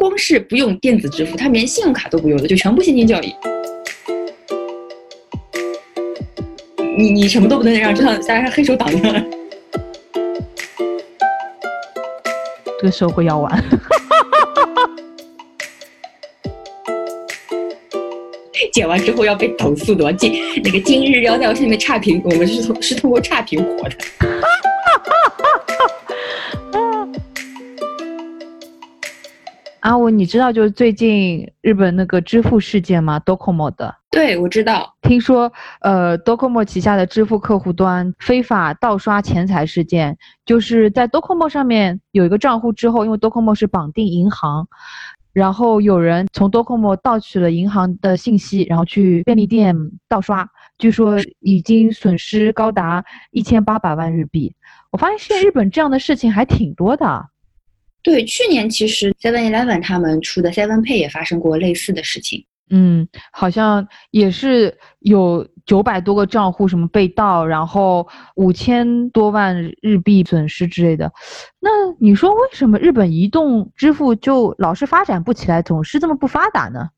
光是不用电子支付，他们连信用卡都不用了，就全部现金交易。你你什么都不能让，就像大家黑手党一样。这个社会要完。剪完之后要被投诉的，今那个今日要在我下面差评，我们是通是通过差评火的。阿武，你知道就是最近日本那个支付事件吗？Docomo 的。对，我知道。听说，呃，Docomo 旗下的支付客户端非法盗刷钱财事件，就是在 Docomo 上面有一个账户之后，因为 Docomo 是绑定银行，然后有人从 Docomo 盗取了银行的信息，然后去便利店盗刷，据说已经损失高达一千八百万日币。我发现现在日本这样的事情还挺多的。对，去年其实 Seven Eleven 他们出的 Seven Pay 也发生过类似的事情。嗯，好像也是有九百多个账户什么被盗，然后五千多万日币损失之类的。那你说为什么日本移动支付就老是发展不起来，总是这么不发达呢？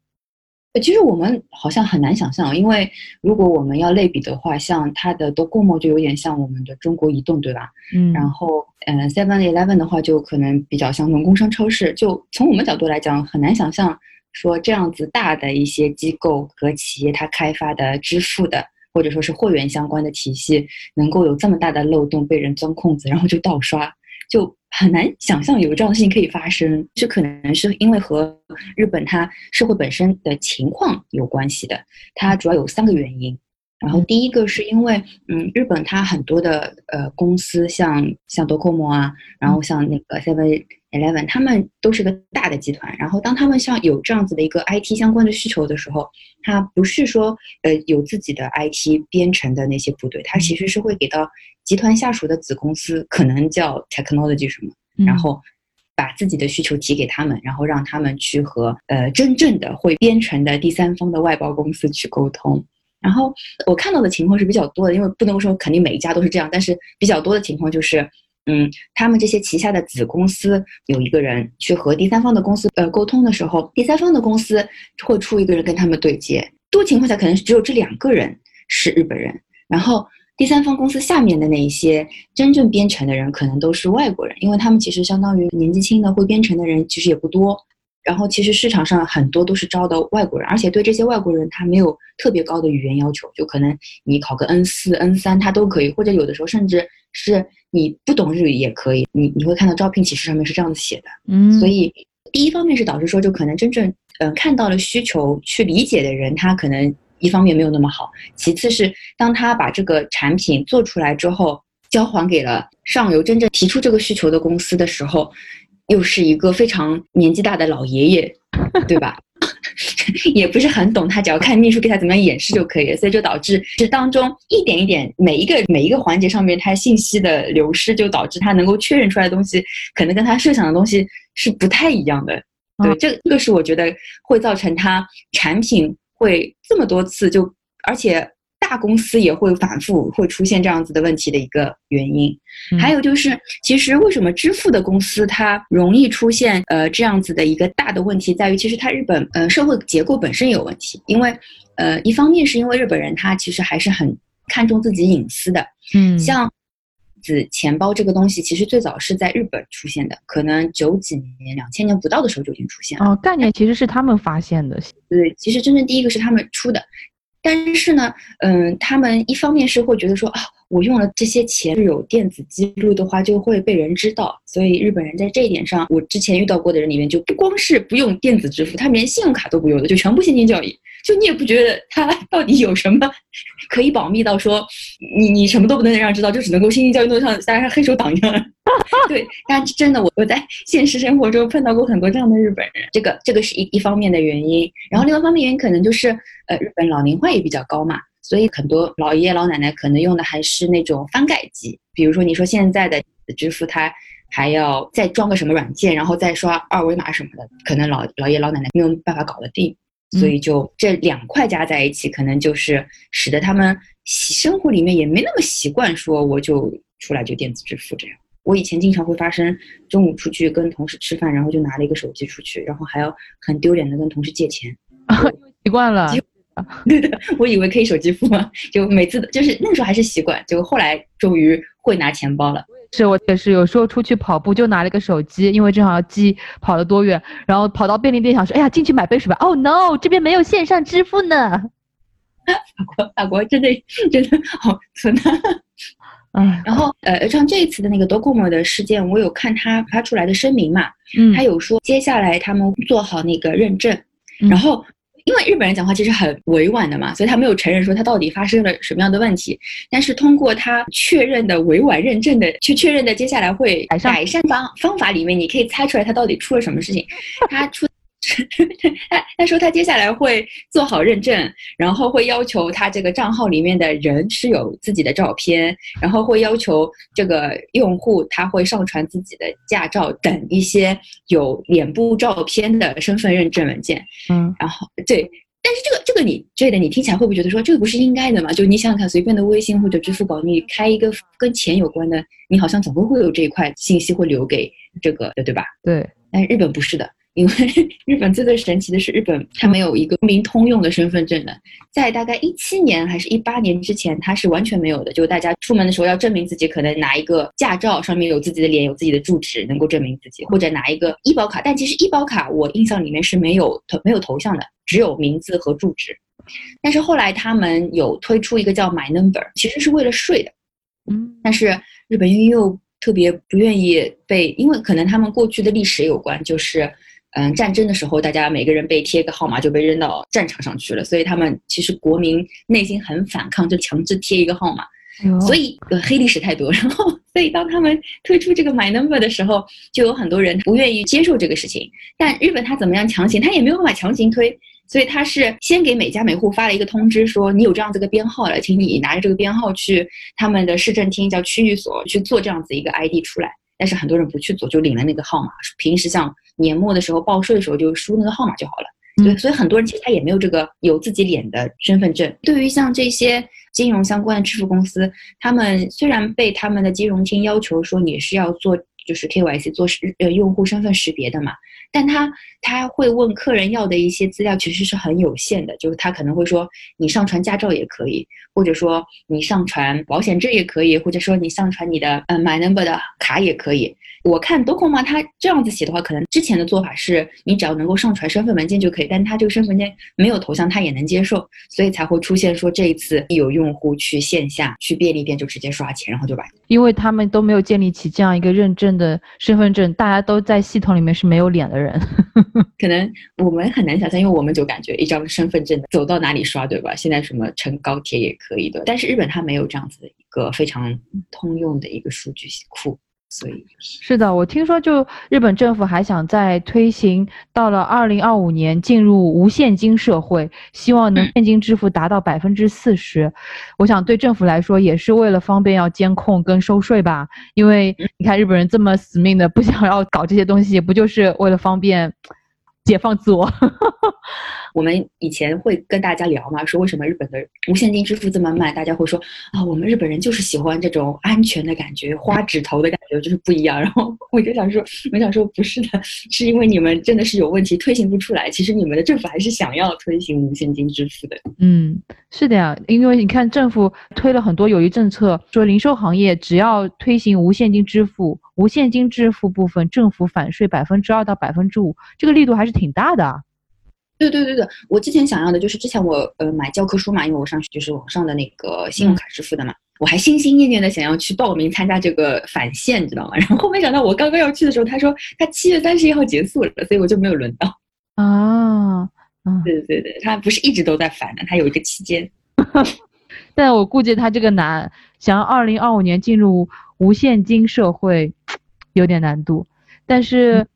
其实我们好像很难想象，因为如果我们要类比的话，像它的 Docomo 就有点像我们的中国移动，对吧？嗯。然后，嗯，Seven Eleven 的话就可能比较像农工商超市。就从我们角度来讲，很难想象说这样子大的一些机构和企业，它开发的支付的或者说是货源相关的体系，能够有这么大的漏洞被人钻空子，然后就盗刷。就很难想象有这样的事情可以发生，这可能是因为和日本它社会本身的情况有关系的。它主要有三个原因，然后第一个是因为，嗯，日本它很多的呃公司，像像 Docomo 啊，然后像那个 Seven。Eleven，他们都是个大的集团，然后当他们像有这样子的一个 IT 相关的需求的时候，它不是说呃有自己的 IT 编程的那些部队，它其实是会给到集团下属的子公司，可能叫 Technology 什么，然后把自己的需求提给他们，然后让他们去和呃真正的会编程的第三方的外包公司去沟通。然后我看到的情况是比较多的，因为不能说肯定每一家都是这样，但是比较多的情况就是。嗯，他们这些旗下的子公司有一个人去和第三方的公司呃沟通的时候，第三方的公司会出一个人跟他们对接。多情况下可能只有这两个人是日本人，然后第三方公司下面的那一些真正编程的人可能都是外国人，因为他们其实相当于年纪轻的会编程的人其实也不多。然后其实市场上很多都是招的外国人，而且对这些外国人他没有特别高的语言要求，就可能你考个 N 四、N 三他都可以，或者有的时候甚至是。你不懂日语也可以，你你会看到招聘启事上面是这样子写的，嗯，所以第一方面是导致说，就可能真正嗯看到了需求去理解的人，他可能一方面没有那么好，其次是当他把这个产品做出来之后，交还给了上游真正提出这个需求的公司的时候，又是一个非常年纪大的老爷爷，对吧？也不是很懂，他只要看秘书给他怎么样演示就可以了，所以就导致这当中一点一点每一个每一个环节上面，他信息的流失，就导致他能够确认出来的东西，可能跟他设想的东西是不太一样的。对，这这个是我觉得会造成他产品会这么多次就，而且。大公司也会反复会出现这样子的问题的一个原因，还有就是，其实为什么支付的公司它容易出现呃这样子的一个大的问题，在于其实它日本呃社会结构本身有问题，因为呃一方面是因为日本人他其实还是很看重自己隐私的，嗯，像子钱包这个东西，其实最早是在日本出现的，可能九几年、两千年不到的时候就已经出现了。哦，概念其实是他们发现的，对，其实真正第一个是他们出的。但是呢，嗯，他们一方面是会觉得说啊，我用了这些钱有电子记录的话，就会被人知道，所以日本人在这一点上，我之前遇到过的人里面，就不光是不用电子支付，他连信用卡都不用的，就全部现金交易。就你也不觉得他 到底有什么 可以保密到说你你什么都不能让知道，就只能够现金交易，弄像大家黑手党一样。对，但是真的我我在现实生活中碰到过很多这样的日本人，这个这个是一一方面的原因，然后另外一方面原因可能就是呃日本老龄化也比较高嘛，所以很多老爷爷老奶奶可能用的还是那种翻盖机，比如说你说现在的支付它还要再装个什么软件，然后再刷二维码什么的，可能老老爷老奶奶没有办法搞得定。所以就这两块加在一起，可能就是使得他们生活里面也没那么习惯说我就出来就电子支付这样。我以前经常会发生中午出去跟同事吃饭，然后就拿了一个手机出去，然后还要很丢脸的跟同事借钱。啊习惯了，我以为可以手机付嘛，就每次就是那个时候还是习惯，就后来终于会拿钱包了。是我也是，有时候出去跑步就拿了个手机，因为正好要记跑了多远，然后跑到便利店想说，哎呀，进去买杯水吧。Oh no，这边没有线上支付呢。法国，法国真的真的好存啊。嗯，然后呃，像这一次的那个 Docomo 的事件，我有看他发出来的声明嘛，嗯，他有说接下来他们做好那个认证，然后因为日本人讲话其实很委婉的嘛，所以他没有承认说他到底发生了什么样的问题，但是通过他确认的委婉认证的去确认的接下来会改善方方法里面，你可以猜出来他到底出了什么事情，他出。他他说他接下来会做好认证，然后会要求他这个账号里面的人是有自己的照片，然后会要求这个用户他会上传自己的驾照等一些有脸部照片的身份认证文件。嗯，然后对，但是这个这个你这个你听起来会不会觉得说这个不是应该的嘛？就你想想看，随便的微信或者支付宝，你开一个跟钱有关的，你好像总会会有这一块信息会留给这个的，对吧？对，但日本不是的。因为 日本最最神奇的是，日本它没有一个公民通用的身份证的，在大概一七年还是一八年之前，它是完全没有的。就大家出门的时候要证明自己，可能拿一个驾照，上面有自己的脸，有自己的住址，能够证明自己，或者拿一个医保卡。但其实医保卡我印象里面是没有头没有头像的，只有名字和住址。但是后来他们有推出一个叫 My Number，其实是为了税的。嗯，但是日本人又特别不愿意被，因为可能他们过去的历史有关，就是。嗯，战争的时候，大家每个人被贴个号码就被扔到战场上去了，所以他们其实国民内心很反抗，就强制贴一个号码。所以呃，黑历史太多。然后，所以当他们推出这个 My Number 的时候，就有很多人不愿意接受这个事情。但日本他怎么样强行，他也没有办法强行推，所以他是先给每家每户发了一个通知，说你有这样子个编号了，请你拿着这个编号去他们的市政厅叫区域所去做这样子一个 ID 出来。但是很多人不去做，就领了那个号码。平时像年末的时候报税的时候，就输那个号码就好了。对，所以很多人其实他也没有这个有自己脸的身份证。对于像这些金融相关的支付公司，他们虽然被他们的金融厅要求说你是要做就是 KYC 做识呃用户身份识别的嘛，但他他会问客人要的一些资料其实是很有限的，就是他可能会说你上传驾照也可以。或者说你上传保险证也可以，或者说你上传你的呃 My Number 的卡也可以。我看 Docomo 它这样子写的话，可能之前的做法是你只要能够上传身份文件就可以，但是它这个身份文件没有头像，他也能接受，所以才会出现说这一次有用户去线下去便利店就直接刷钱，然后就把，因为他们都没有建立起这样一个认证的身份证，大家都在系统里面是没有脸的人，可能我们很难想象，因为我们就感觉一张身份证走到哪里刷，对吧？现在什么乘高铁也。可以的，但是日本它没有这样子的一个非常通用的一个数据库，所以是的，我听说就日本政府还想再推行，到了二零二五年进入无现金社会，希望能现金支付达到百分之四十。我想对政府来说也是为了方便要监控跟收税吧，因为你看日本人这么死命的不想要搞这些东西，不就是为了方便解放自我？我们以前会跟大家聊嘛，说为什么日本的无现金支付这么慢？大家会说啊，我们日本人就是喜欢这种安全的感觉，花指头的感觉就是不一样。然后我就想说，我想说不是的，是因为你们真的是有问题，推行不出来。其实你们的政府还是想要推行无现金支付的。嗯，是的呀，因为你看政府推了很多有益政策，说零售行业只要推行无现金支付，无现金支付部分政府返税百分之二到百分之五，这个力度还是挺大的。对对对对，我之前想要的就是之前我呃买教科书嘛，因为我上学就是网上的那个信用卡支付的嘛，我还心心念念的想要去报名参加这个返现，知道吗？然后没想到我刚刚要去的时候，他说他七月三十一号结束了，所以我就没有轮到。啊，嗯，对对对，他不是一直都在返的，他有一个期间。但我估计他这个难，想要二零二五年进入无现金社会，有点难度，但是。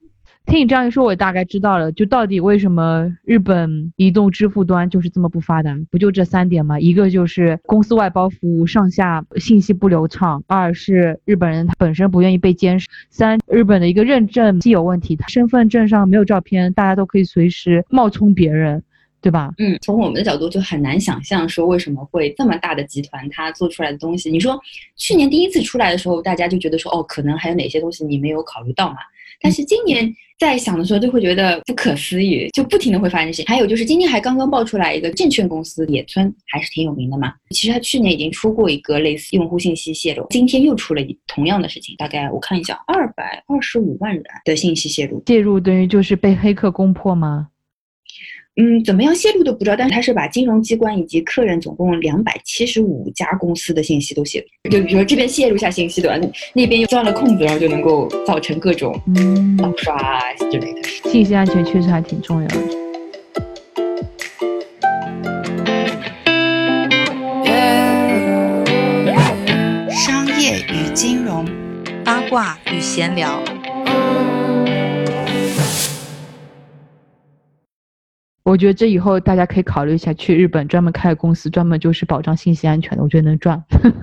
听你这样一说，我大概知道了，就到底为什么日本移动支付端就是这么不发达？不就这三点吗？一个就是公司外包服务上下信息不流畅，二是日本人他本身不愿意被监视，三日本的一个认证既有问题，他身份证上没有照片，大家都可以随时冒充别人，对吧？嗯，从我们的角度就很难想象说为什么会这么大的集团它做出来的东西。你说去年第一次出来的时候，大家就觉得说哦，可能还有哪些东西你没有考虑到嘛？但是今年在想的时候，就会觉得不可思议，就不停的会发生事情。还有就是今天还刚刚爆出来一个证券公司野村，还是挺有名的嘛。其实他去年已经出过一个类似用户信息泄露，今天又出了同样的事情，大概我看一下，二百二十五万人的信息泄露。介入等于就是被黑客攻破吗？嗯，怎么样泄露都不知道，但是他是把金融机关以及客人总共两百七十五家公司的信息都泄露，就比如说这边泄露一下信息对吧？那边又钻了空子，然后就能够造成各种盗刷啊之类的。信息安全确实还挺重要的。商业与金融，八卦与闲聊。我觉得这以后大家可以考虑一下，去日本专门开个公司，专门就是保障信息安全的。我觉得能赚。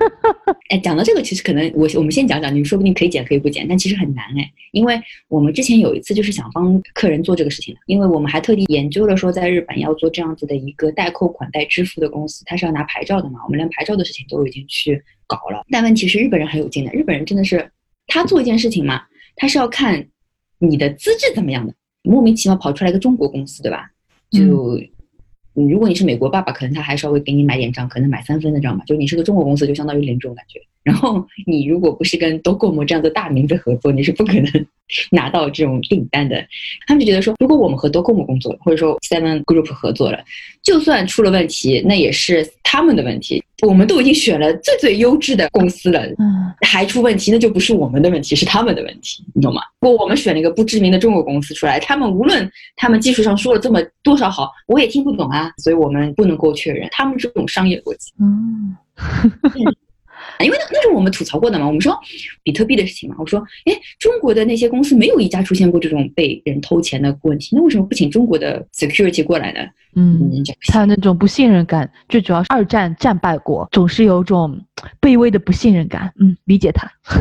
哎，讲到这个，其实可能我我们先讲讲，你说不定可以减可以不减，但其实很难哎，因为我们之前有一次就是想帮客人做这个事情，因为我们还特地研究了说，在日本要做这样子的一个代扣款代支付的公司，它是要拿牌照的嘛，我们连牌照的事情都已经去搞了。但问题是日本人很有劲的，日本人真的是他做一件事情嘛，他是要看你的资质怎么样的，莫名其妙跑出来一个中国公司，对吧？就，如果你是美国爸爸，可能他还稍微给你买点账，可能买三分的账吧。就你是个中国公司，就相当于零这种感觉。然后你如果不是跟 Docomo 这样的大名字合作，你是不可能拿到这种订单的。他们就觉得说，如果我们和 Docomo 工作，或者说 Seven Group 合作了，就算出了问题，那也是他们的问题。我们都已经选了最最优质的公司了，嗯，还出问题，那就不是我们的问题，是他们的问题，你懂吗？如果我们选了一个不知名的中国公司出来，他们无论他们技术上说了这么多少好，我也听不懂啊，所以我们不能够确认他们这种商业逻辑。嗯。因为那那是我们吐槽过的嘛，我们说比特币的事情嘛，我说，哎，中国的那些公司没有一家出现过这种被人偷钱的问题，那为什么不请中国的 security 过来呢？嗯，他那种不信任感，最主要是二战战败国，总是有种卑微的不信任感。嗯，理解他。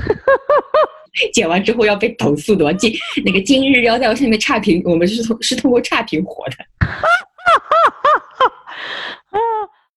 剪完之后要被投诉的，今那个今日要在我下面差评，我们是通是通过差评火的。